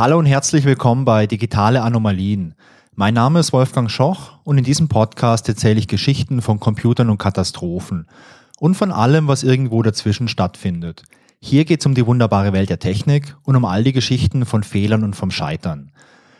Hallo und herzlich willkommen bei Digitale Anomalien. Mein Name ist Wolfgang Schoch und in diesem Podcast erzähle ich Geschichten von Computern und Katastrophen und von allem, was irgendwo dazwischen stattfindet. Hier geht es um die wunderbare Welt der Technik und um all die Geschichten von Fehlern und vom Scheitern.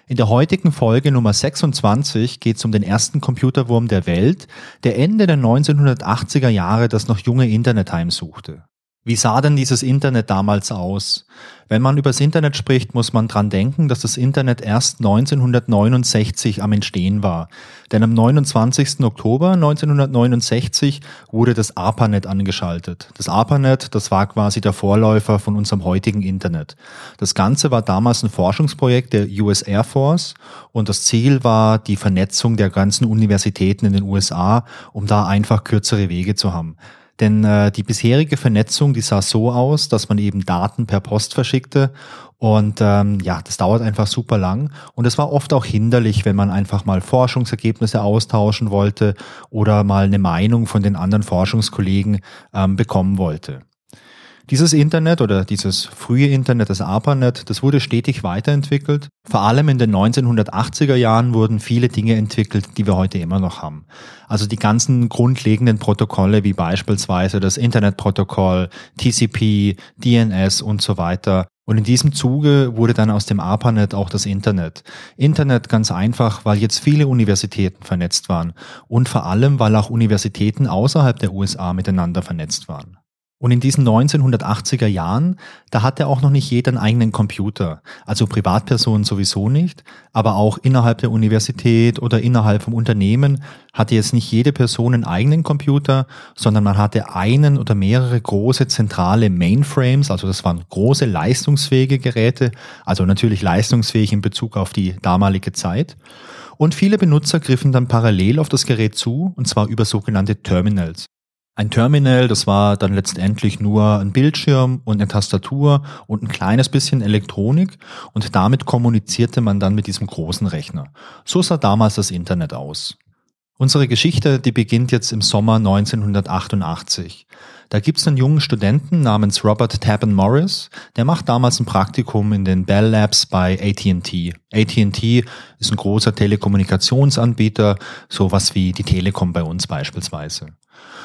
In der heutigen Folge Nummer 26 geht es um den ersten Computerwurm der Welt, der Ende der 1980er Jahre das noch junge Internet heimsuchte. Wie sah denn dieses Internet damals aus? Wenn man über das Internet spricht, muss man dran denken, dass das Internet erst 1969 am Entstehen war. Denn am 29. Oktober 1969 wurde das ARPANET angeschaltet. Das ARPANET, das war quasi der Vorläufer von unserem heutigen Internet. Das Ganze war damals ein Forschungsprojekt der US Air Force und das Ziel war die Vernetzung der ganzen Universitäten in den USA, um da einfach kürzere Wege zu haben. Denn äh, die bisherige Vernetzung, die sah so aus, dass man eben Daten per Post verschickte und ähm, ja, das dauert einfach super lang und es war oft auch hinderlich, wenn man einfach mal Forschungsergebnisse austauschen wollte oder mal eine Meinung von den anderen Forschungskollegen ähm, bekommen wollte. Dieses Internet oder dieses frühe Internet, das ARPANET, das wurde stetig weiterentwickelt. Vor allem in den 1980er Jahren wurden viele Dinge entwickelt, die wir heute immer noch haben. Also die ganzen grundlegenden Protokolle wie beispielsweise das Internetprotokoll, TCP, DNS und so weiter. Und in diesem Zuge wurde dann aus dem ARPANET auch das Internet. Internet ganz einfach, weil jetzt viele Universitäten vernetzt waren und vor allem, weil auch Universitäten außerhalb der USA miteinander vernetzt waren. Und in diesen 1980er Jahren, da hatte auch noch nicht jeder einen eigenen Computer. Also Privatpersonen sowieso nicht, aber auch innerhalb der Universität oder innerhalb vom Unternehmen hatte jetzt nicht jede Person einen eigenen Computer, sondern man hatte einen oder mehrere große zentrale Mainframes, also das waren große leistungsfähige Geräte, also natürlich leistungsfähig in Bezug auf die damalige Zeit. Und viele Benutzer griffen dann parallel auf das Gerät zu, und zwar über sogenannte Terminals. Ein Terminal, das war dann letztendlich nur ein Bildschirm und eine Tastatur und ein kleines bisschen Elektronik und damit kommunizierte man dann mit diesem großen Rechner. So sah damals das Internet aus. Unsere Geschichte, die beginnt jetzt im Sommer 1988. Da gibt's einen jungen Studenten namens Robert Tabin Morris, der macht damals ein Praktikum in den Bell Labs bei AT&T. AT&T ist ein großer Telekommunikationsanbieter, sowas wie die Telekom bei uns beispielsweise.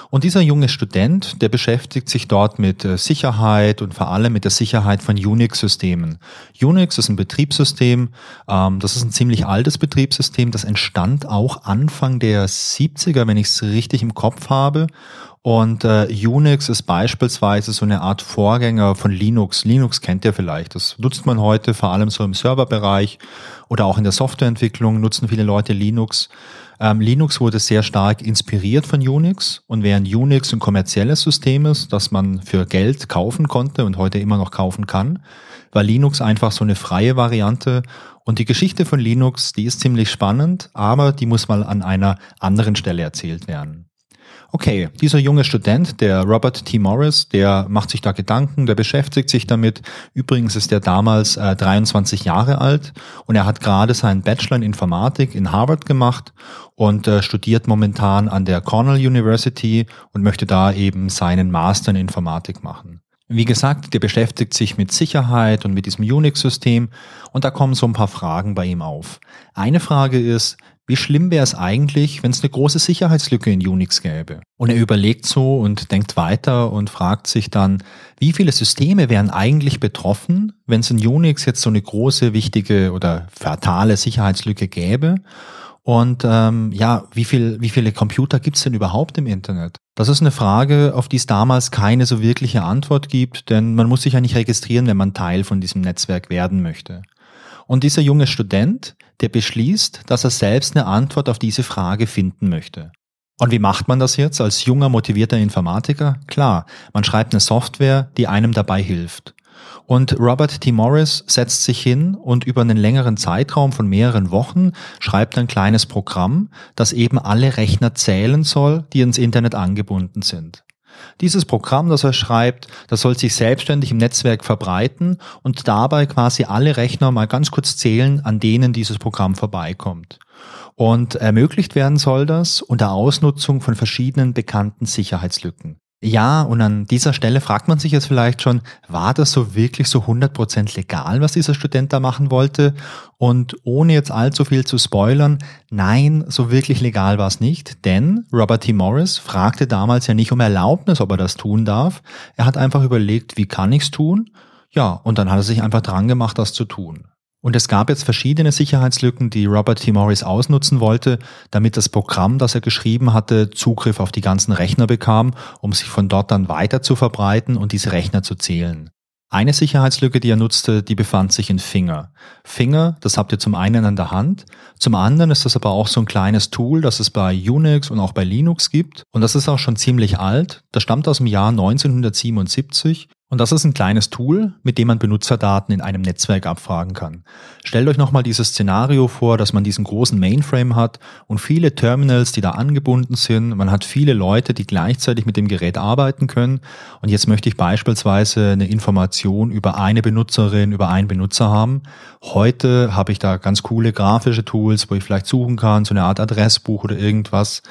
Und dieser junge Student, der beschäftigt sich dort mit äh, Sicherheit und vor allem mit der Sicherheit von Unix-Systemen. Unix ist ein Betriebssystem, ähm, das ist ein ziemlich altes Betriebssystem, das entstand auch Anfang der 70er, wenn ich es richtig im Kopf habe. Und äh, Unix ist beispielsweise so eine Art Vorgänger von Linux. Linux kennt ihr vielleicht. Das nutzt man heute vor allem so im Serverbereich oder auch in der Softwareentwicklung nutzen viele Leute Linux. Ähm, Linux wurde sehr stark inspiriert von Unix und während Unix ein kommerzielles System ist, das man für Geld kaufen konnte und heute immer noch kaufen kann, war Linux einfach so eine freie Variante und die Geschichte von Linux, die ist ziemlich spannend, aber die muss mal an einer anderen Stelle erzählt werden. Okay, dieser junge Student, der Robert T. Morris, der macht sich da Gedanken, der beschäftigt sich damit. Übrigens ist er damals äh, 23 Jahre alt und er hat gerade seinen Bachelor in Informatik in Harvard gemacht und äh, studiert momentan an der Cornell University und möchte da eben seinen Master in Informatik machen. Wie gesagt, der beschäftigt sich mit Sicherheit und mit diesem Unix-System und da kommen so ein paar Fragen bei ihm auf. Eine Frage ist, wie schlimm wäre es eigentlich, wenn es eine große Sicherheitslücke in Unix gäbe? Und er überlegt so und denkt weiter und fragt sich dann, wie viele Systeme wären eigentlich betroffen, wenn es in Unix jetzt so eine große, wichtige oder fatale Sicherheitslücke gäbe? Und ähm, ja, wie, viel, wie viele Computer gibt es denn überhaupt im Internet? Das ist eine Frage, auf die es damals keine so wirkliche Antwort gibt, denn man muss sich ja nicht registrieren, wenn man Teil von diesem Netzwerk werden möchte. Und dieser junge Student, der beschließt, dass er selbst eine Antwort auf diese Frage finden möchte. Und wie macht man das jetzt als junger, motivierter Informatiker? Klar, man schreibt eine Software, die einem dabei hilft. Und Robert T. Morris setzt sich hin und über einen längeren Zeitraum von mehreren Wochen schreibt ein kleines Programm, das eben alle Rechner zählen soll, die ins Internet angebunden sind. Dieses Programm, das er schreibt, das soll sich selbstständig im Netzwerk verbreiten und dabei quasi alle Rechner mal ganz kurz zählen, an denen dieses Programm vorbeikommt. Und ermöglicht werden soll das unter Ausnutzung von verschiedenen bekannten Sicherheitslücken. Ja, und an dieser Stelle fragt man sich jetzt vielleicht schon, war das so wirklich so 100% legal, was dieser Student da machen wollte? Und ohne jetzt allzu viel zu spoilern, nein, so wirklich legal war es nicht, denn Robert T. Morris fragte damals ja nicht um Erlaubnis, ob er das tun darf. Er hat einfach überlegt, wie kann ich's tun? Ja, und dann hat er sich einfach dran gemacht, das zu tun. Und es gab jetzt verschiedene Sicherheitslücken, die Robert T. Morris ausnutzen wollte, damit das Programm, das er geschrieben hatte, Zugriff auf die ganzen Rechner bekam, um sich von dort dann weiter zu verbreiten und diese Rechner zu zählen. Eine Sicherheitslücke, die er nutzte, die befand sich in Finger. Finger, das habt ihr zum einen an der Hand, zum anderen ist das aber auch so ein kleines Tool, das es bei Unix und auch bei Linux gibt. Und das ist auch schon ziemlich alt. Das stammt aus dem Jahr 1977 und das ist ein kleines Tool, mit dem man Benutzerdaten in einem Netzwerk abfragen kann. Stellt euch nochmal dieses Szenario vor, dass man diesen großen Mainframe hat und viele Terminals, die da angebunden sind. Man hat viele Leute, die gleichzeitig mit dem Gerät arbeiten können. Und jetzt möchte ich beispielsweise eine Information über eine Benutzerin, über einen Benutzer haben. Heute habe ich da ganz coole grafische Tools, wo ich vielleicht suchen kann, so eine Art Adressbuch oder irgendwas.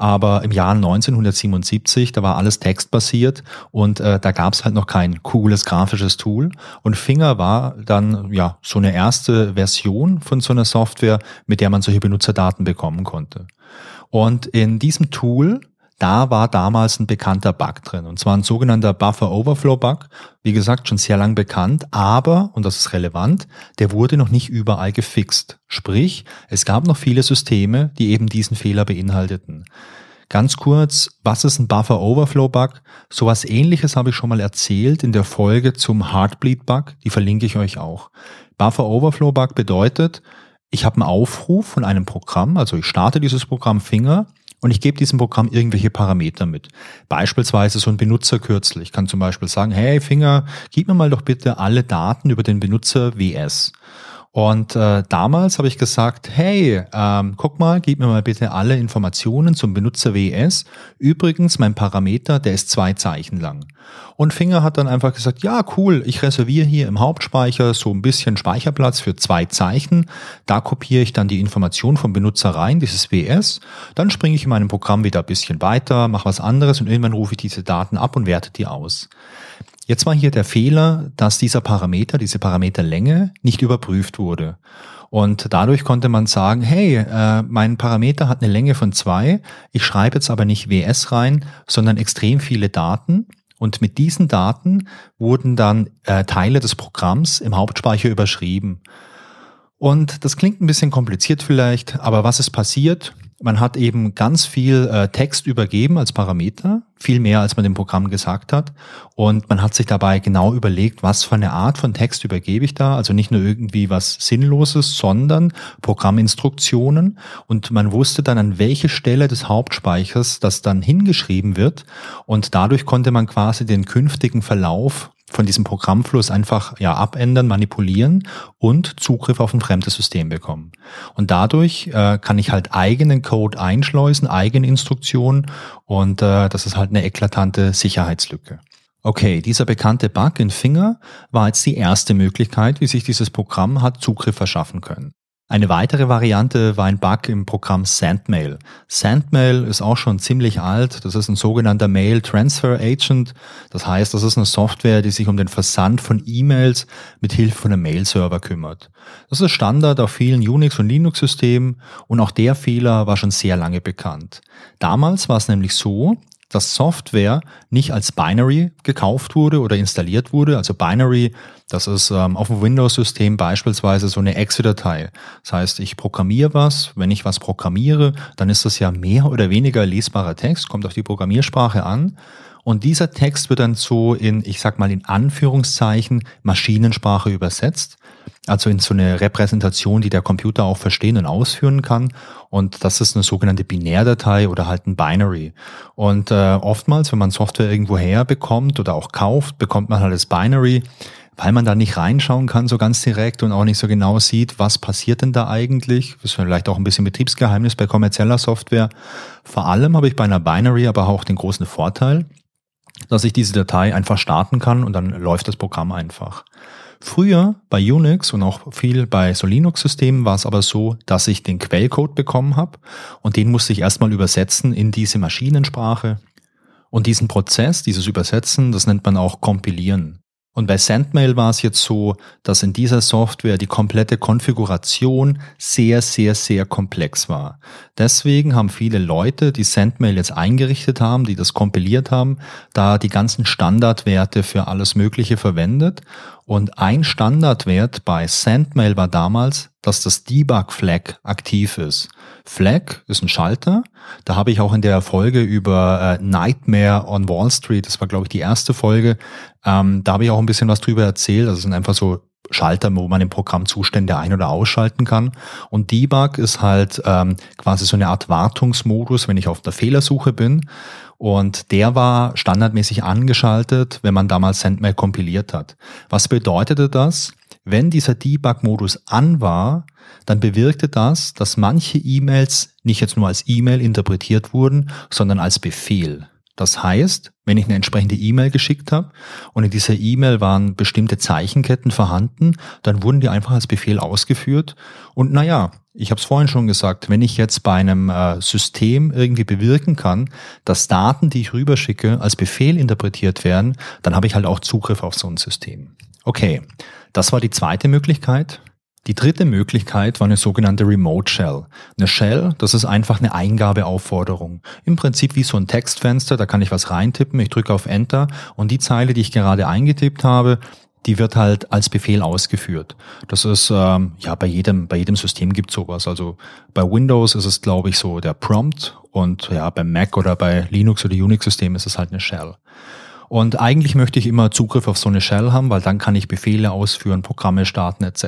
Aber im Jahr 1977, da war alles textbasiert und äh, da gab es halt noch kein cooles grafisches Tool. Und Finger war dann ja so eine erste Version von so einer Software, mit der man solche Benutzerdaten bekommen konnte. Und in diesem Tool da war damals ein bekannter Bug drin. Und zwar ein sogenannter Buffer Overflow Bug. Wie gesagt, schon sehr lang bekannt, aber, und das ist relevant, der wurde noch nicht überall gefixt. Sprich, es gab noch viele Systeme, die eben diesen Fehler beinhalteten. Ganz kurz, was ist ein Buffer Overflow Bug? Sowas ähnliches habe ich schon mal erzählt in der Folge zum Heartbleed Bug. Die verlinke ich euch auch. Buffer Overflow Bug bedeutet, ich habe einen Aufruf von einem Programm, also ich starte dieses Programm Finger und ich gebe diesem Programm irgendwelche Parameter mit. Beispielsweise so ein Benutzerkürzel. Ich kann zum Beispiel sagen, hey Finger, gib mir mal doch bitte alle Daten über den Benutzer WS. Und äh, damals habe ich gesagt, hey, ähm, guck mal, gib mir mal bitte alle Informationen zum Benutzer WS. Übrigens, mein Parameter, der ist zwei Zeichen lang. Und Finger hat dann einfach gesagt, ja, cool, ich reserviere hier im Hauptspeicher so ein bisschen Speicherplatz für zwei Zeichen. Da kopiere ich dann die Information vom Benutzer rein, dieses WS. Dann springe ich in meinem Programm wieder ein bisschen weiter, mache was anderes und irgendwann rufe ich diese Daten ab und werte die aus. Jetzt war hier der Fehler, dass dieser Parameter, diese Parameterlänge nicht überprüft wurde. Und dadurch konnte man sagen, hey, äh, mein Parameter hat eine Länge von zwei, ich schreibe jetzt aber nicht WS rein, sondern extrem viele Daten. Und mit diesen Daten wurden dann äh, Teile des Programms im Hauptspeicher überschrieben. Und das klingt ein bisschen kompliziert vielleicht, aber was ist passiert? Man hat eben ganz viel äh, Text übergeben als Parameter, viel mehr als man dem Programm gesagt hat. Und man hat sich dabei genau überlegt, was für eine Art von Text übergebe ich da. Also nicht nur irgendwie was Sinnloses, sondern Programminstruktionen. Und man wusste dann, an welche Stelle des Hauptspeichers das dann hingeschrieben wird. Und dadurch konnte man quasi den künftigen Verlauf von diesem Programmfluss einfach ja abändern, manipulieren und Zugriff auf ein fremdes System bekommen. Und dadurch äh, kann ich halt eigenen Code einschleusen, eigene Instruktionen und äh, das ist halt eine eklatante Sicherheitslücke. Okay, dieser bekannte Bug in Finger war jetzt die erste Möglichkeit, wie sich dieses Programm hat Zugriff verschaffen können. Eine weitere Variante war ein Bug im Programm Sandmail. Sandmail ist auch schon ziemlich alt. Das ist ein sogenannter Mail Transfer Agent. Das heißt, das ist eine Software, die sich um den Versand von E-Mails mit Hilfe von einem Mail-Server kümmert. Das ist Standard auf vielen Unix- und Linux-Systemen und auch der Fehler war schon sehr lange bekannt. Damals war es nämlich so, dass Software nicht als Binary gekauft wurde oder installiert wurde. Also Binary, das ist ähm, auf dem Windows-System beispielsweise so eine Exe-Datei. Das heißt, ich programmiere was. Wenn ich was programmiere, dann ist das ja mehr oder weniger lesbarer Text, kommt auf die Programmiersprache an. Und dieser Text wird dann so in, ich sag mal in Anführungszeichen, Maschinensprache übersetzt. Also in so eine Repräsentation, die der Computer auch verstehen und ausführen kann. Und das ist eine sogenannte Binärdatei oder halt ein Binary. Und äh, oftmals, wenn man Software irgendwo herbekommt oder auch kauft, bekommt man halt das Binary weil man da nicht reinschauen kann so ganz direkt und auch nicht so genau sieht, was passiert denn da eigentlich. Das ist vielleicht auch ein bisschen Betriebsgeheimnis bei kommerzieller Software. Vor allem habe ich bei einer Binary aber auch den großen Vorteil, dass ich diese Datei einfach starten kann und dann läuft das Programm einfach. Früher bei Unix und auch viel bei so Linux-Systemen war es aber so, dass ich den Quellcode bekommen habe und den musste ich erstmal übersetzen in diese Maschinensprache. Und diesen Prozess, dieses Übersetzen, das nennt man auch Kompilieren. Und bei Sendmail war es jetzt so, dass in dieser Software die komplette Konfiguration sehr, sehr, sehr komplex war. Deswegen haben viele Leute, die Sendmail jetzt eingerichtet haben, die das kompiliert haben, da die ganzen Standardwerte für alles Mögliche verwendet. Und ein Standardwert bei Sendmail war damals, dass das Debug Flag aktiv ist. Flag ist ein Schalter. Da habe ich auch in der Folge über äh, Nightmare on Wall Street, das war glaube ich die erste Folge, ähm, da habe ich auch ein bisschen was drüber erzählt. Es sind einfach so Schalter, wo man im Programm Zustände ein- oder ausschalten kann. Und Debug ist halt ähm, quasi so eine Art Wartungsmodus, wenn ich auf der Fehlersuche bin. Und der war standardmäßig angeschaltet, wenn man damals Sendmail kompiliert hat. Was bedeutete das? Wenn dieser Debug-Modus an war, dann bewirkte das, dass manche E-Mails nicht jetzt nur als E-Mail interpretiert wurden, sondern als Befehl. Das heißt, wenn ich eine entsprechende E-Mail geschickt habe und in dieser E-Mail waren bestimmte Zeichenketten vorhanden, dann wurden die einfach als Befehl ausgeführt. Und naja, ich habe es vorhin schon gesagt, wenn ich jetzt bei einem äh, System irgendwie bewirken kann, dass Daten, die ich rüberschicke, als Befehl interpretiert werden, dann habe ich halt auch Zugriff auf so ein System. Okay, das war die zweite Möglichkeit. Die dritte Möglichkeit war eine sogenannte Remote Shell. Eine Shell, das ist einfach eine Eingabeaufforderung. Im Prinzip wie so ein Textfenster, da kann ich was reintippen, ich drücke auf Enter und die Zeile, die ich gerade eingetippt habe, die wird halt als Befehl ausgeführt. Das ist ähm, ja bei jedem bei jedem System gibt sowas. Also bei Windows ist es glaube ich so der Prompt und ja bei Mac oder bei Linux oder Unix-Systemen ist es halt eine Shell. Und eigentlich möchte ich immer Zugriff auf so eine Shell haben, weil dann kann ich Befehle ausführen, Programme starten etc.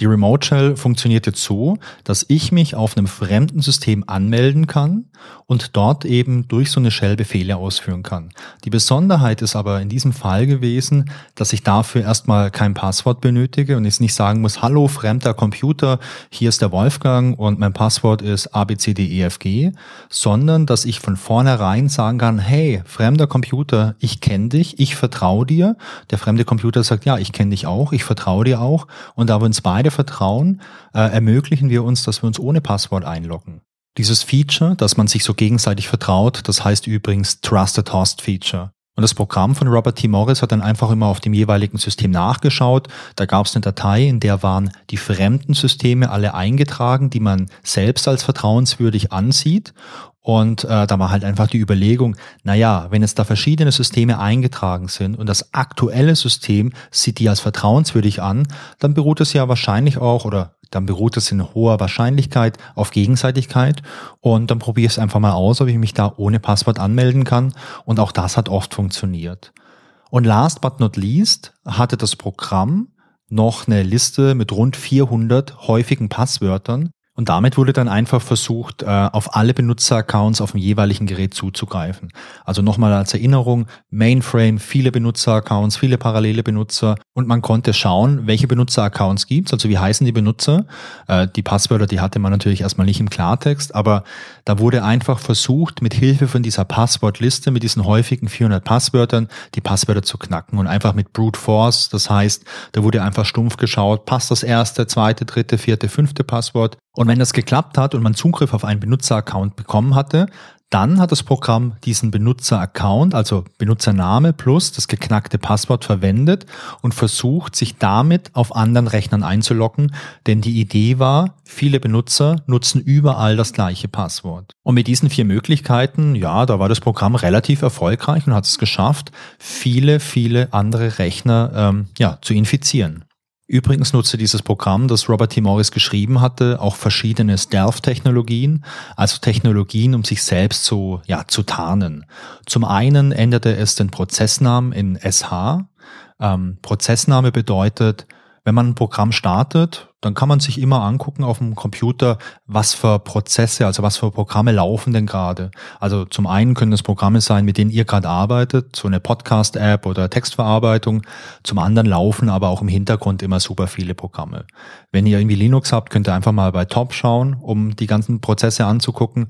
Die Remote Shell funktioniert jetzt so, dass ich mich auf einem fremden System anmelden kann und dort eben durch so eine Shell Befehle ausführen kann. Die Besonderheit ist aber in diesem Fall gewesen, dass ich dafür erstmal kein Passwort benötige und jetzt nicht sagen muss, hallo fremder Computer, hier ist der Wolfgang und mein Passwort ist abcdefg, sondern dass ich von vornherein sagen kann, hey, fremder Computer, ich kenne dich, ich vertraue dir. Der fremde Computer sagt, ja, ich kenne dich auch, ich vertraue dir auch und da wir uns beide beide vertrauen, äh, ermöglichen wir uns, dass wir uns ohne Passwort einloggen. Dieses Feature, dass man sich so gegenseitig vertraut, das heißt übrigens Trusted Host Feature. Und das Programm von Robert T. Morris hat dann einfach immer auf dem jeweiligen System nachgeschaut. Da gab es eine Datei, in der waren die fremden Systeme alle eingetragen, die man selbst als vertrauenswürdig ansieht. Und äh, da war halt einfach die Überlegung, naja, wenn jetzt da verschiedene Systeme eingetragen sind und das aktuelle System sieht die als vertrauenswürdig an, dann beruht es ja wahrscheinlich auch oder dann beruht es in hoher Wahrscheinlichkeit auf Gegenseitigkeit und dann probiere ich es einfach mal aus, ob ich mich da ohne Passwort anmelden kann und auch das hat oft funktioniert. Und last but not least hatte das Programm noch eine Liste mit rund 400 häufigen Passwörtern, und damit wurde dann einfach versucht, äh, auf alle Benutzeraccounts auf dem jeweiligen Gerät zuzugreifen. Also nochmal als Erinnerung, Mainframe, viele Benutzeraccounts, viele parallele Benutzer und man konnte schauen, welche Benutzeraccounts gibt's, also wie heißen die Benutzer. Äh, die Passwörter, die hatte man natürlich erstmal nicht im Klartext, aber da wurde einfach versucht, mit Hilfe von dieser Passwortliste, mit diesen häufigen 400 Passwörtern, die Passwörter zu knacken und einfach mit Brute Force. Das heißt, da wurde einfach stumpf geschaut, passt das erste, zweite, dritte, vierte, fünfte Passwort und wenn das geklappt hat und man Zugriff auf einen Benutzeraccount bekommen hatte, dann hat das Programm diesen Benutzeraccount, also Benutzername plus das geknackte Passwort verwendet und versucht, sich damit auf anderen Rechnern einzuloggen, denn die Idee war, viele Benutzer nutzen überall das gleiche Passwort. Und mit diesen vier Möglichkeiten, ja, da war das Programm relativ erfolgreich und hat es geschafft, viele, viele andere Rechner ähm, ja, zu infizieren. Übrigens nutzte dieses Programm, das Robert T. Morris geschrieben hatte, auch verschiedene Stealth-Technologien, also Technologien, um sich selbst so ja, zu tarnen. Zum einen änderte es den Prozessnamen in SH. Ähm, Prozessname bedeutet, wenn man ein Programm startet, dann kann man sich immer angucken auf dem Computer, was für Prozesse, also was für Programme laufen denn gerade. Also zum einen können es Programme sein, mit denen ihr gerade arbeitet, so eine Podcast-App oder Textverarbeitung. Zum anderen laufen aber auch im Hintergrund immer super viele Programme. Wenn ihr irgendwie Linux habt, könnt ihr einfach mal bei Top schauen, um die ganzen Prozesse anzugucken.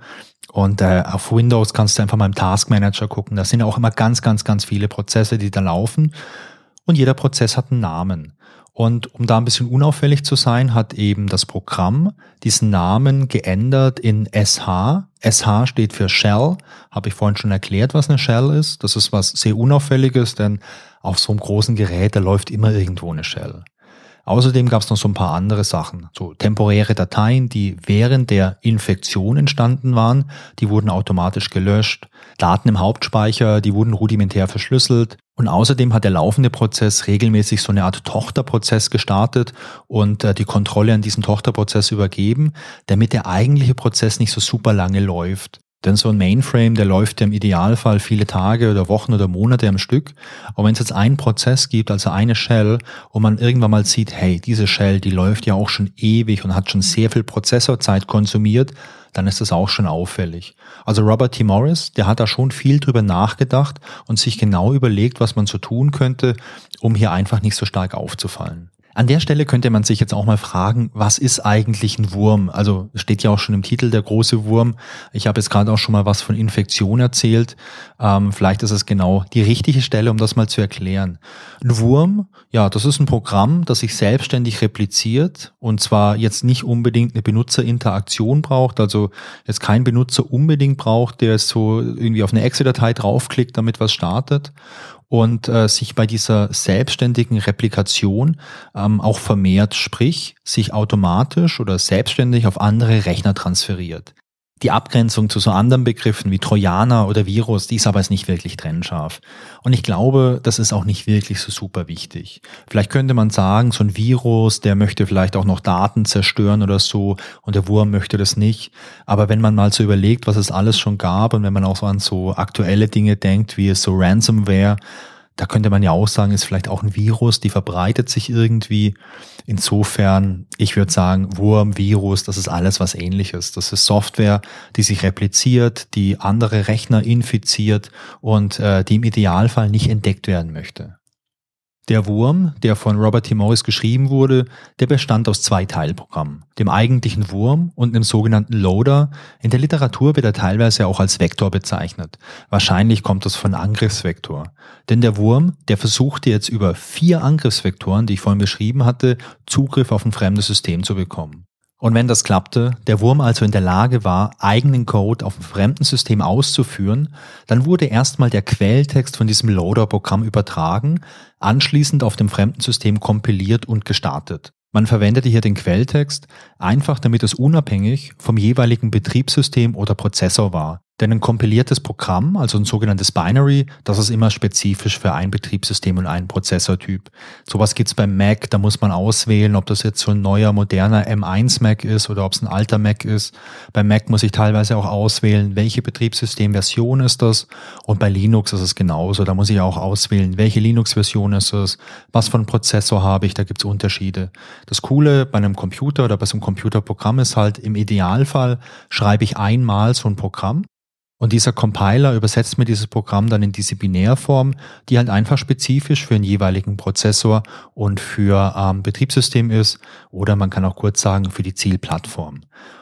Und äh, auf Windows kannst du einfach mal im Task Manager gucken. Da sind auch immer ganz, ganz, ganz viele Prozesse, die da laufen. Und jeder Prozess hat einen Namen. Und um da ein bisschen unauffällig zu sein, hat eben das Programm diesen Namen geändert in SH. SH steht für Shell. Habe ich vorhin schon erklärt, was eine Shell ist. Das ist was sehr Unauffälliges, denn auf so einem großen Gerät, da läuft immer irgendwo eine Shell. Außerdem gab es noch so ein paar andere Sachen, so temporäre Dateien, die während der Infektion entstanden waren, die wurden automatisch gelöscht, Daten im Hauptspeicher, die wurden rudimentär verschlüsselt und außerdem hat der laufende Prozess regelmäßig so eine Art Tochterprozess gestartet und äh, die Kontrolle an diesen Tochterprozess übergeben, damit der eigentliche Prozess nicht so super lange läuft. Denn so ein Mainframe, der läuft ja im Idealfall viele Tage oder Wochen oder Monate am Stück. Aber wenn es jetzt einen Prozess gibt, also eine Shell, und man irgendwann mal sieht, hey, diese Shell, die läuft ja auch schon ewig und hat schon sehr viel Prozessorzeit konsumiert, dann ist das auch schon auffällig. Also Robert T. Morris, der hat da schon viel drüber nachgedacht und sich genau überlegt, was man so tun könnte, um hier einfach nicht so stark aufzufallen. An der Stelle könnte man sich jetzt auch mal fragen, was ist eigentlich ein Wurm? Also steht ja auch schon im Titel der große Wurm. Ich habe jetzt gerade auch schon mal was von Infektion erzählt. Ähm, vielleicht ist es genau die richtige Stelle, um das mal zu erklären. Ein Wurm, ja, das ist ein Programm, das sich selbstständig repliziert und zwar jetzt nicht unbedingt eine Benutzerinteraktion braucht, also jetzt kein Benutzer unbedingt braucht, der so irgendwie auf eine Excel-Datei draufklickt, damit was startet und äh, sich bei dieser selbstständigen Replikation ähm, auch vermehrt, sprich sich automatisch oder selbstständig auf andere Rechner transferiert. Die Abgrenzung zu so anderen Begriffen wie Trojaner oder Virus, die ist aber jetzt nicht wirklich trennscharf. Und ich glaube, das ist auch nicht wirklich so super wichtig. Vielleicht könnte man sagen, so ein Virus, der möchte vielleicht auch noch Daten zerstören oder so und der Wurm möchte das nicht. Aber wenn man mal so überlegt, was es alles schon gab und wenn man auch so an so aktuelle Dinge denkt, wie es so Ransomware, da könnte man ja auch sagen, ist vielleicht auch ein Virus, die verbreitet sich irgendwie. Insofern, ich würde sagen, Wurm, Virus, das ist alles was ähnliches. Das ist Software, die sich repliziert, die andere Rechner infiziert und äh, die im Idealfall nicht entdeckt werden möchte. Der Wurm, der von Robert T. Morris geschrieben wurde, der bestand aus zwei Teilprogrammen, dem eigentlichen Wurm und einem sogenannten Loader. In der Literatur wird er teilweise auch als Vektor bezeichnet. Wahrscheinlich kommt das von Angriffsvektor. Denn der Wurm, der versuchte jetzt über vier Angriffsvektoren, die ich vorhin beschrieben hatte, Zugriff auf ein fremdes System zu bekommen. Und wenn das klappte, der Wurm also in der Lage war, eigenen Code auf einem fremden System auszuführen, dann wurde erstmal der Quelltext von diesem Loader-Programm übertragen, anschließend auf dem fremden System kompiliert und gestartet. Man verwendete hier den Quelltext einfach damit es unabhängig vom jeweiligen Betriebssystem oder Prozessor war. Denn ein kompiliertes Programm, also ein sogenanntes Binary, das ist immer spezifisch für ein Betriebssystem und einen Prozessortyp. Sowas gibt's beim Mac, da muss man auswählen, ob das jetzt so ein neuer, moderner M1 Mac ist oder ob es ein alter Mac ist. Beim Mac muss ich teilweise auch auswählen, welche Betriebssystemversion ist das. Und bei Linux ist es genauso. Da muss ich auch auswählen, welche Linux-Version ist es, was für einen Prozessor habe ich, da gibt's Unterschiede. Das Coole bei einem Computer oder bei so einem Computerprogramm ist halt, im Idealfall schreibe ich einmal so ein Programm und dieser Compiler übersetzt mir dieses Programm dann in diese Binärform, die halt einfach spezifisch für einen jeweiligen Prozessor und für ähm, Betriebssystem ist oder man kann auch kurz sagen für die Zielplattform.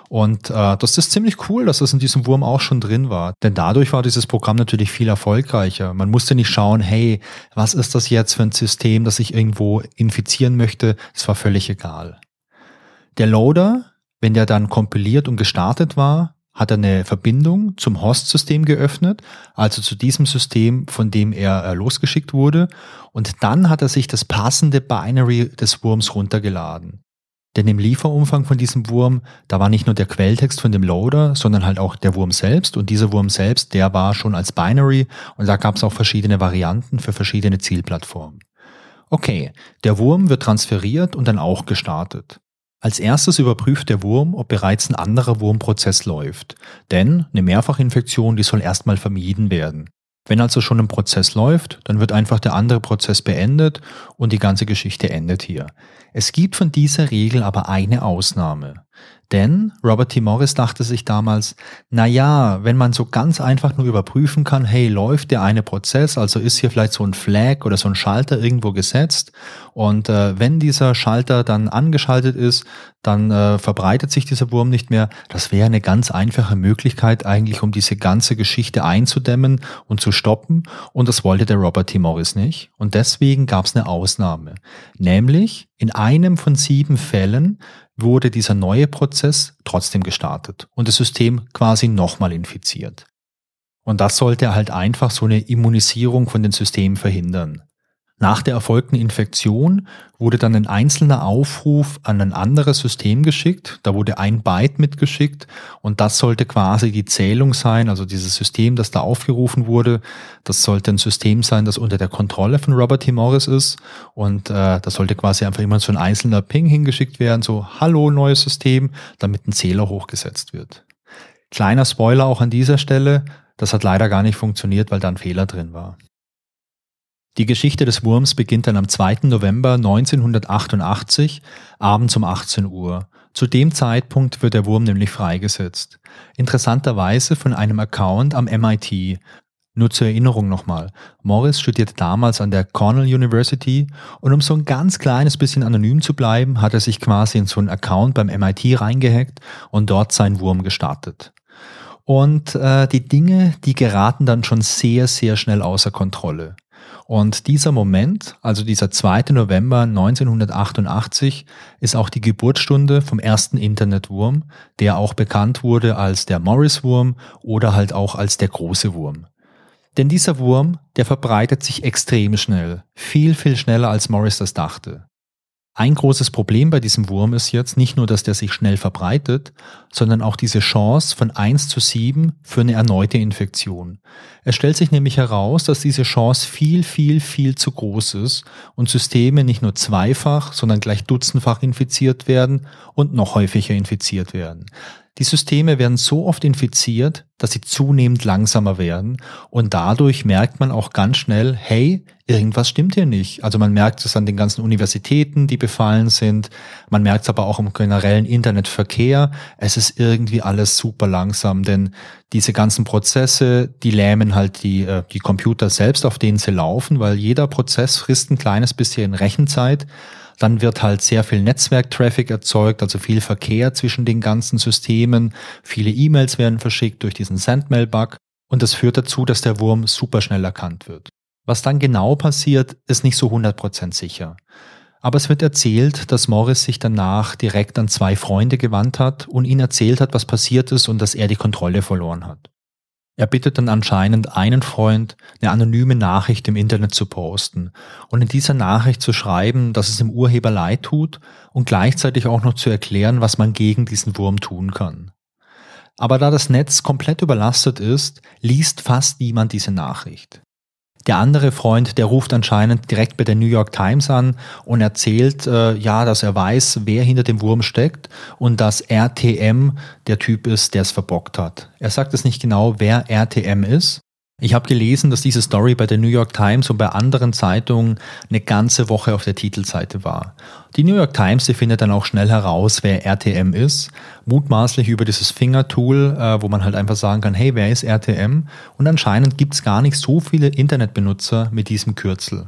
Und äh, das ist ziemlich cool, dass das in diesem Wurm auch schon drin war. Denn dadurch war dieses Programm natürlich viel erfolgreicher. Man musste nicht schauen, hey, was ist das jetzt für ein System, das ich irgendwo infizieren möchte? Es war völlig egal. Der Loader, wenn der dann kompiliert und gestartet war, hat er eine Verbindung zum Host-System geöffnet, also zu diesem System, von dem er äh, losgeschickt wurde. Und dann hat er sich das passende Binary des Wurms runtergeladen. Denn im Lieferumfang von diesem Wurm, da war nicht nur der Quelltext von dem Loader, sondern halt auch der Wurm selbst. Und dieser Wurm selbst, der war schon als Binary und da gab es auch verschiedene Varianten für verschiedene Zielplattformen. Okay, der Wurm wird transferiert und dann auch gestartet. Als erstes überprüft der Wurm, ob bereits ein anderer Wurmprozess läuft. Denn eine Mehrfachinfektion, die soll erstmal vermieden werden. Wenn also schon ein Prozess läuft, dann wird einfach der andere Prozess beendet und die ganze Geschichte endet hier. Es gibt von dieser Regel aber eine Ausnahme. Denn Robert T. Morris dachte sich damals, na ja, wenn man so ganz einfach nur überprüfen kann, hey, läuft der eine Prozess, also ist hier vielleicht so ein Flag oder so ein Schalter irgendwo gesetzt Und äh, wenn dieser Schalter dann angeschaltet ist, dann äh, verbreitet sich dieser Wurm nicht mehr. Das wäre eine ganz einfache Möglichkeit eigentlich, um diese ganze Geschichte einzudämmen und zu stoppen. Und das wollte der Robert T. Morris nicht. Und deswegen gab es eine Ausnahme. Nämlich in einem von sieben Fällen wurde dieser neue Prozess trotzdem gestartet und das System quasi nochmal infiziert. Und das sollte halt einfach so eine Immunisierung von den Systemen verhindern. Nach der erfolgten Infektion wurde dann ein einzelner Aufruf an ein anderes System geschickt. Da wurde ein Byte mitgeschickt und das sollte quasi die Zählung sein, also dieses System, das da aufgerufen wurde. Das sollte ein System sein, das unter der Kontrolle von Robert T. Morris ist und äh, das sollte quasi einfach immer so ein einzelner Ping hingeschickt werden, so Hallo neues System, damit ein Zähler hochgesetzt wird. Kleiner Spoiler auch an dieser Stelle, das hat leider gar nicht funktioniert, weil da ein Fehler drin war. Die Geschichte des Wurms beginnt dann am 2. November 1988, abends um 18 Uhr. Zu dem Zeitpunkt wird der Wurm nämlich freigesetzt. Interessanterweise von einem Account am MIT. Nur zur Erinnerung nochmal. Morris studierte damals an der Cornell University und um so ein ganz kleines bisschen anonym zu bleiben, hat er sich quasi in so einen Account beim MIT reingehackt und dort seinen Wurm gestartet. Und äh, die Dinge, die geraten dann schon sehr, sehr schnell außer Kontrolle. Und dieser Moment, also dieser 2. November 1988, ist auch die Geburtsstunde vom ersten Internetwurm, der auch bekannt wurde als der Morris-Wurm oder halt auch als der große Wurm. Denn dieser Wurm, der verbreitet sich extrem schnell, viel, viel schneller als Morris das dachte. Ein großes Problem bei diesem Wurm ist jetzt nicht nur, dass der sich schnell verbreitet, sondern auch diese Chance von 1 zu 7 für eine erneute Infektion. Es stellt sich nämlich heraus, dass diese Chance viel, viel, viel zu groß ist und Systeme nicht nur zweifach, sondern gleich dutzendfach infiziert werden und noch häufiger infiziert werden. Die Systeme werden so oft infiziert, dass sie zunehmend langsamer werden. Und dadurch merkt man auch ganz schnell, hey, irgendwas stimmt hier nicht. Also man merkt es an den ganzen Universitäten, die befallen sind, man merkt es aber auch im generellen Internetverkehr, es ist irgendwie alles super langsam, denn diese ganzen Prozesse, die lähmen halt die, äh, die Computer selbst, auf denen sie laufen, weil jeder Prozess frisst ein kleines bisschen Rechenzeit dann wird halt sehr viel Netzwerktraffic erzeugt, also viel Verkehr zwischen den ganzen Systemen. Viele E-Mails werden verschickt durch diesen Sendmail-Bug. Und das führt dazu, dass der Wurm super schnell erkannt wird. Was dann genau passiert, ist nicht so 100% sicher. Aber es wird erzählt, dass Morris sich danach direkt an zwei Freunde gewandt hat und ihnen erzählt hat, was passiert ist und dass er die Kontrolle verloren hat. Er bittet dann anscheinend einen Freund, eine anonyme Nachricht im Internet zu posten und in dieser Nachricht zu schreiben, dass es dem Urheber leid tut und gleichzeitig auch noch zu erklären, was man gegen diesen Wurm tun kann. Aber da das Netz komplett überlastet ist, liest fast niemand diese Nachricht. Der andere Freund, der ruft anscheinend direkt bei der New York Times an und erzählt, äh, ja, dass er weiß, wer hinter dem Wurm steckt und dass RTM der Typ ist, der es verbockt hat. Er sagt es nicht genau, wer RTM ist, ich habe gelesen, dass diese Story bei der New York Times und bei anderen Zeitungen eine ganze Woche auf der Titelseite war. Die New York Times, die findet dann auch schnell heraus, wer RTM ist, mutmaßlich über dieses Finger-Tool, äh, wo man halt einfach sagen kann, hey, wer ist RTM? Und anscheinend gibt es gar nicht so viele Internetbenutzer mit diesem Kürzel.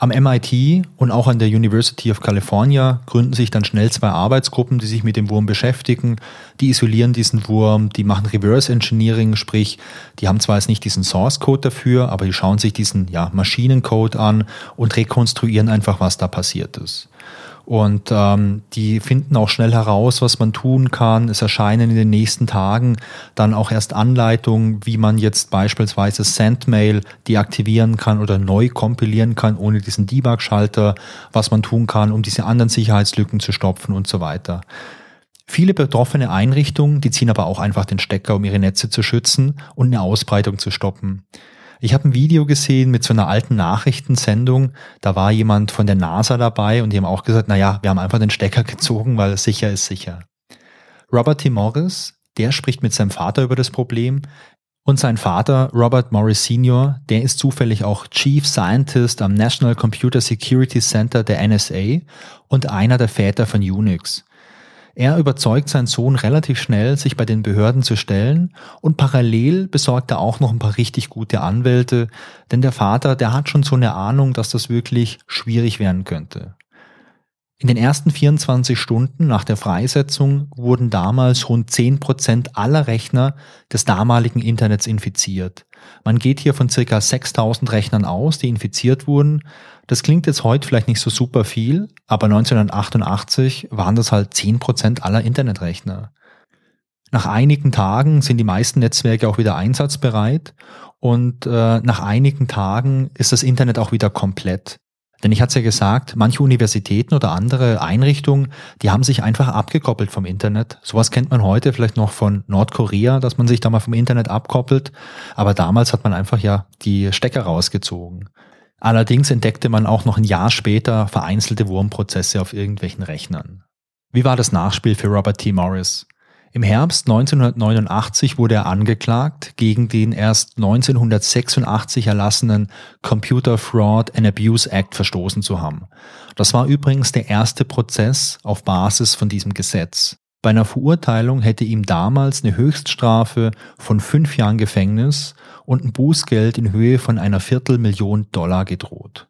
Am MIT und auch an der University of California gründen sich dann schnell zwei Arbeitsgruppen, die sich mit dem Wurm beschäftigen. Die isolieren diesen Wurm, die machen Reverse Engineering, sprich, die haben zwar jetzt nicht diesen Source Code dafür, aber die schauen sich diesen ja, Maschinencode an und rekonstruieren einfach, was da passiert ist. Und ähm, die finden auch schnell heraus, was man tun kann. Es erscheinen in den nächsten Tagen dann auch erst Anleitungen, wie man jetzt beispielsweise Sendmail deaktivieren kann oder neu kompilieren kann ohne diesen Debug-Schalter, was man tun kann, um diese anderen Sicherheitslücken zu stopfen und so weiter. Viele betroffene Einrichtungen, die ziehen aber auch einfach den Stecker, um ihre Netze zu schützen und eine Ausbreitung zu stoppen. Ich habe ein Video gesehen mit so einer alten Nachrichtensendung. Da war jemand von der NASA dabei und die haben auch gesagt, naja, wir haben einfach den Stecker gezogen, weil sicher ist sicher. Robert T. Morris, der spricht mit seinem Vater über das Problem. Und sein Vater, Robert Morris Sr., der ist zufällig auch Chief Scientist am National Computer Security Center der NSA und einer der Väter von Unix. Er überzeugt seinen Sohn relativ schnell, sich bei den Behörden zu stellen und parallel besorgt er auch noch ein paar richtig gute Anwälte, denn der Vater, der hat schon so eine Ahnung, dass das wirklich schwierig werden könnte. In den ersten 24 Stunden nach der Freisetzung wurden damals rund 10 Prozent aller Rechner des damaligen Internets infiziert. Man geht hier von circa 6000 Rechnern aus, die infiziert wurden. Das klingt jetzt heute vielleicht nicht so super viel, aber 1988 waren das halt 10 Prozent aller Internetrechner. Nach einigen Tagen sind die meisten Netzwerke auch wieder einsatzbereit und äh, nach einigen Tagen ist das Internet auch wieder komplett. Denn ich hatte es ja gesagt, manche Universitäten oder andere Einrichtungen, die haben sich einfach abgekoppelt vom Internet. Sowas kennt man heute vielleicht noch von Nordkorea, dass man sich da mal vom Internet abkoppelt. Aber damals hat man einfach ja die Stecker rausgezogen. Allerdings entdeckte man auch noch ein Jahr später vereinzelte Wurmprozesse auf irgendwelchen Rechnern. Wie war das Nachspiel für Robert T. Morris? Im Herbst 1989 wurde er angeklagt, gegen den erst 1986 erlassenen Computer Fraud and Abuse Act verstoßen zu haben. Das war übrigens der erste Prozess auf Basis von diesem Gesetz. Bei einer Verurteilung hätte ihm damals eine Höchststrafe von fünf Jahren Gefängnis und ein Bußgeld in Höhe von einer Viertelmillion Dollar gedroht.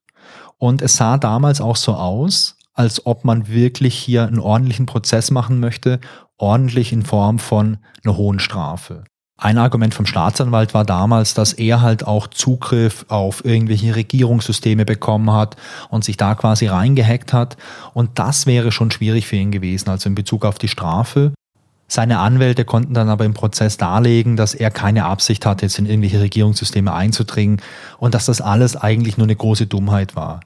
Und es sah damals auch so aus, als ob man wirklich hier einen ordentlichen Prozess machen möchte ordentlich in Form von einer hohen Strafe. Ein Argument vom Staatsanwalt war damals, dass er halt auch Zugriff auf irgendwelche Regierungssysteme bekommen hat und sich da quasi reingehackt hat. Und das wäre schon schwierig für ihn gewesen, also in Bezug auf die Strafe. Seine Anwälte konnten dann aber im Prozess darlegen, dass er keine Absicht hatte, jetzt in irgendwelche Regierungssysteme einzudringen und dass das alles eigentlich nur eine große Dummheit war.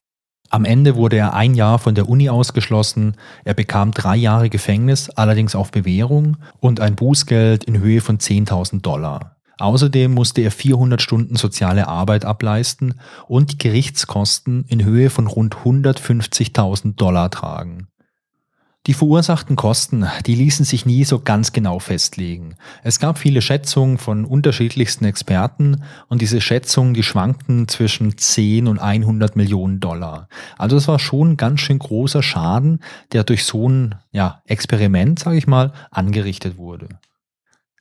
Am Ende wurde er ein Jahr von der Uni ausgeschlossen, er bekam drei Jahre Gefängnis, allerdings auf Bewährung und ein Bußgeld in Höhe von 10.000 Dollar. Außerdem musste er 400 Stunden soziale Arbeit ableisten und Gerichtskosten in Höhe von rund 150.000 Dollar tragen. Die verursachten Kosten, die ließen sich nie so ganz genau festlegen. Es gab viele Schätzungen von unterschiedlichsten Experten und diese Schätzungen, die schwankten zwischen 10 und 100 Millionen Dollar. Also es war schon ein ganz schön großer Schaden, der durch so ein ja, Experiment, sage ich mal, angerichtet wurde.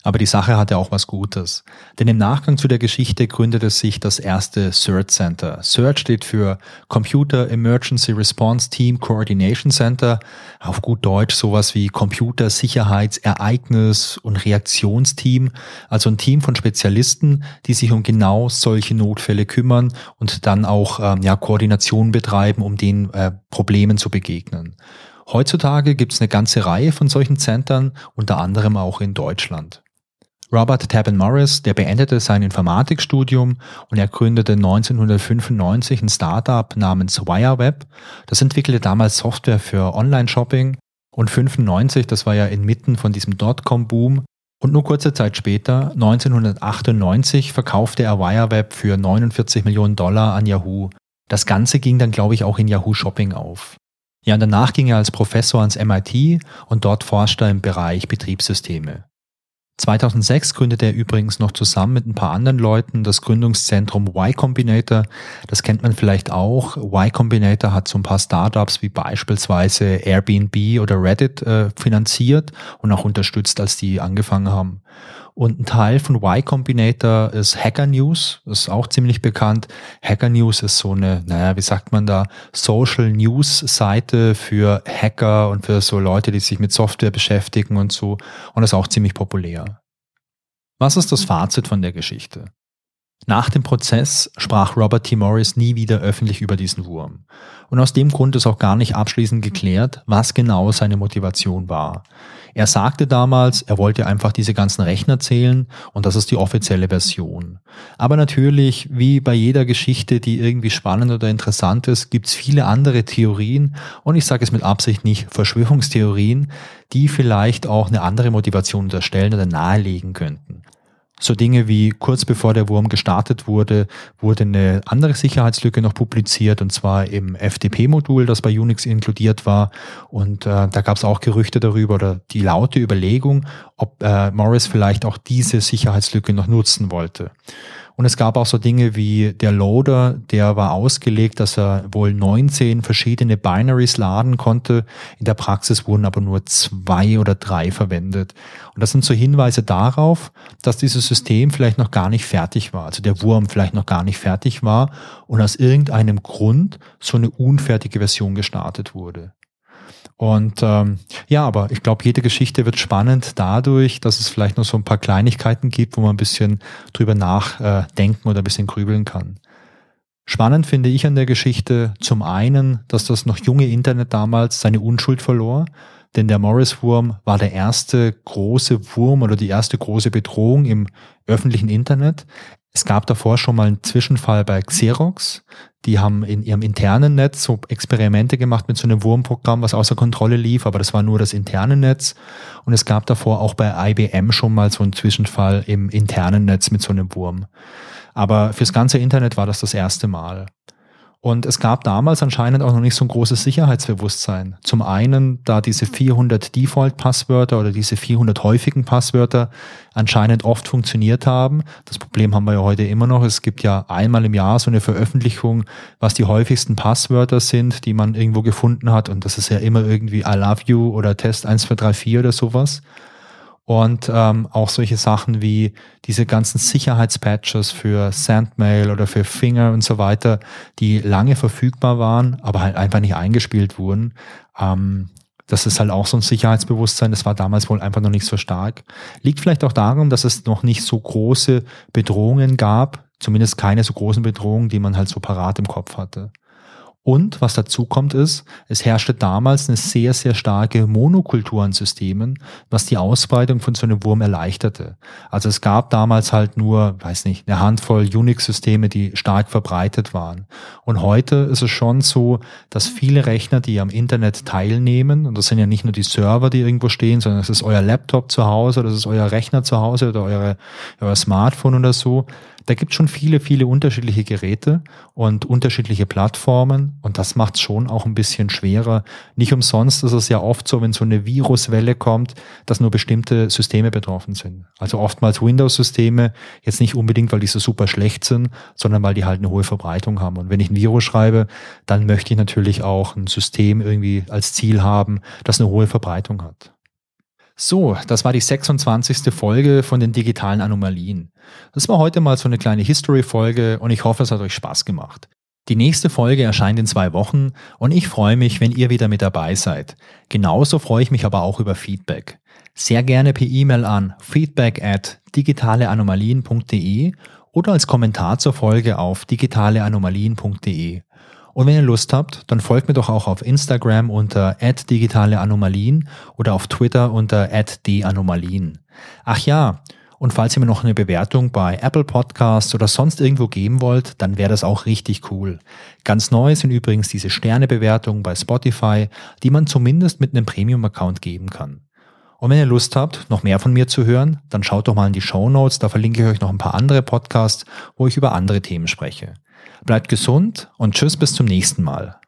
Aber die Sache hatte auch was Gutes. Denn im Nachgang zu der Geschichte gründete sich das erste CERT Center. CERT steht für Computer Emergency Response Team Coordination Center. Auf gut Deutsch sowas wie Computer Sicherheitsereignis und Reaktionsteam. Also ein Team von Spezialisten, die sich um genau solche Notfälle kümmern und dann auch ähm, ja, Koordination betreiben, um den äh, Problemen zu begegnen. Heutzutage gibt es eine ganze Reihe von solchen Centern, unter anderem auch in Deutschland. Robert Tabin Morris, der beendete sein Informatikstudium und er gründete 1995 ein Startup namens WireWeb. Das entwickelte damals Software für Online-Shopping und 95, das war ja inmitten von diesem Dotcom-Boom. Und nur kurze Zeit später, 1998, verkaufte er WireWeb für 49 Millionen Dollar an Yahoo. Das Ganze ging dann, glaube ich, auch in Yahoo Shopping auf. Ja, und danach ging er als Professor ans MIT und dort forschte er im Bereich Betriebssysteme. 2006 gründete er übrigens noch zusammen mit ein paar anderen Leuten das Gründungszentrum Y Combinator. Das kennt man vielleicht auch. Y Combinator hat so ein paar Startups wie beispielsweise Airbnb oder Reddit äh, finanziert und auch unterstützt, als die angefangen haben. Und ein Teil von Y Combinator ist Hacker News, ist auch ziemlich bekannt. Hacker News ist so eine, naja, wie sagt man da, Social News Seite für Hacker und für so Leute, die sich mit Software beschäftigen und so. Und ist auch ziemlich populär. Was ist das Fazit von der Geschichte? Nach dem Prozess sprach Robert T. Morris nie wieder öffentlich über diesen Wurm. Und aus dem Grund ist auch gar nicht abschließend geklärt, was genau seine Motivation war. Er sagte damals, er wollte einfach diese ganzen Rechner zählen und das ist die offizielle Version. Aber natürlich, wie bei jeder Geschichte, die irgendwie spannend oder interessant ist, gibt's viele andere Theorien und ich sage es mit Absicht nicht Verschwörungstheorien, die vielleicht auch eine andere Motivation unterstellen oder nahelegen könnten. So Dinge wie kurz bevor der Wurm gestartet wurde, wurde eine andere Sicherheitslücke noch publiziert und zwar im FTP-Modul, das bei Unix inkludiert war. Und äh, da gab es auch Gerüchte darüber oder die laute Überlegung, ob äh, Morris vielleicht auch diese Sicherheitslücke noch nutzen wollte. Und es gab auch so Dinge wie der Loader, der war ausgelegt, dass er wohl 19 verschiedene Binaries laden konnte. In der Praxis wurden aber nur zwei oder drei verwendet. Und das sind so Hinweise darauf, dass dieses System vielleicht noch gar nicht fertig war, also der Wurm vielleicht noch gar nicht fertig war und aus irgendeinem Grund so eine unfertige Version gestartet wurde. Und ähm, ja, aber ich glaube, jede Geschichte wird spannend dadurch, dass es vielleicht noch so ein paar Kleinigkeiten gibt, wo man ein bisschen drüber nachdenken oder ein bisschen grübeln kann. Spannend finde ich an der Geschichte zum einen, dass das noch junge Internet damals seine Unschuld verlor, denn der Morris-Wurm war der erste große Wurm oder die erste große Bedrohung im öffentlichen Internet. Es gab davor schon mal einen Zwischenfall bei Xerox. Die haben in ihrem internen Netz so Experimente gemacht mit so einem Wurmprogramm, was außer Kontrolle lief, aber das war nur das interne Netz. Und es gab davor auch bei IBM schon mal so einen Zwischenfall im internen Netz mit so einem Wurm. Aber fürs ganze Internet war das das erste Mal. Und es gab damals anscheinend auch noch nicht so ein großes Sicherheitsbewusstsein. Zum einen, da diese 400 Default-Passwörter oder diese 400 häufigen Passwörter anscheinend oft funktioniert haben. Das Problem haben wir ja heute immer noch. Es gibt ja einmal im Jahr so eine Veröffentlichung, was die häufigsten Passwörter sind, die man irgendwo gefunden hat. Und das ist ja immer irgendwie I love you oder Test 1234 oder sowas. Und ähm, auch solche Sachen wie diese ganzen Sicherheitspatches für Sandmail oder für Finger und so weiter, die lange verfügbar waren, aber halt einfach nicht eingespielt wurden. Ähm, das ist halt auch so ein Sicherheitsbewusstsein, das war damals wohl einfach noch nicht so stark. Liegt vielleicht auch daran, dass es noch nicht so große Bedrohungen gab, zumindest keine so großen Bedrohungen, die man halt so parat im Kopf hatte. Und was dazu kommt ist, es herrschte damals eine sehr, sehr starke Monokultur an Systemen, was die Ausbreitung von so einem Wurm erleichterte. Also es gab damals halt nur, weiß nicht, eine Handvoll Unix-Systeme, die stark verbreitet waren. Und heute ist es schon so, dass viele Rechner, die am Internet teilnehmen, und das sind ja nicht nur die Server, die irgendwo stehen, sondern es ist euer Laptop zu Hause, das ist euer Rechner zu Hause oder eure, euer Smartphone oder so, da gibt es schon viele, viele unterschiedliche Geräte und unterschiedliche Plattformen und das macht es schon auch ein bisschen schwerer. Nicht umsonst ist es ja oft so, wenn so eine Viruswelle kommt, dass nur bestimmte Systeme betroffen sind. Also oftmals Windows-Systeme, jetzt nicht unbedingt, weil die so super schlecht sind, sondern weil die halt eine hohe Verbreitung haben. Und wenn ich ein Virus schreibe, dann möchte ich natürlich auch ein System irgendwie als Ziel haben, das eine hohe Verbreitung hat. So, das war die 26. Folge von den digitalen Anomalien. Das war heute mal so eine kleine History-Folge und ich hoffe, es hat euch Spaß gemacht. Die nächste Folge erscheint in zwei Wochen und ich freue mich, wenn ihr wieder mit dabei seid. Genauso freue ich mich aber auch über Feedback. Sehr gerne per E-Mail an feedback at digitaleanomalien.de oder als Kommentar zur Folge auf digitaleanomalien.de. Und wenn ihr Lust habt, dann folgt mir doch auch auf Instagram unter @digitaleanomalien oder auf Twitter unter @danomalien. Ach ja, und falls ihr mir noch eine Bewertung bei Apple Podcasts oder sonst irgendwo geben wollt, dann wäre das auch richtig cool. Ganz neu sind übrigens diese Sternebewertungen bei Spotify, die man zumindest mit einem Premium-Account geben kann. Und wenn ihr Lust habt, noch mehr von mir zu hören, dann schaut doch mal in die Show Notes, da verlinke ich euch noch ein paar andere Podcasts, wo ich über andere Themen spreche. Bleibt gesund und tschüss bis zum nächsten Mal.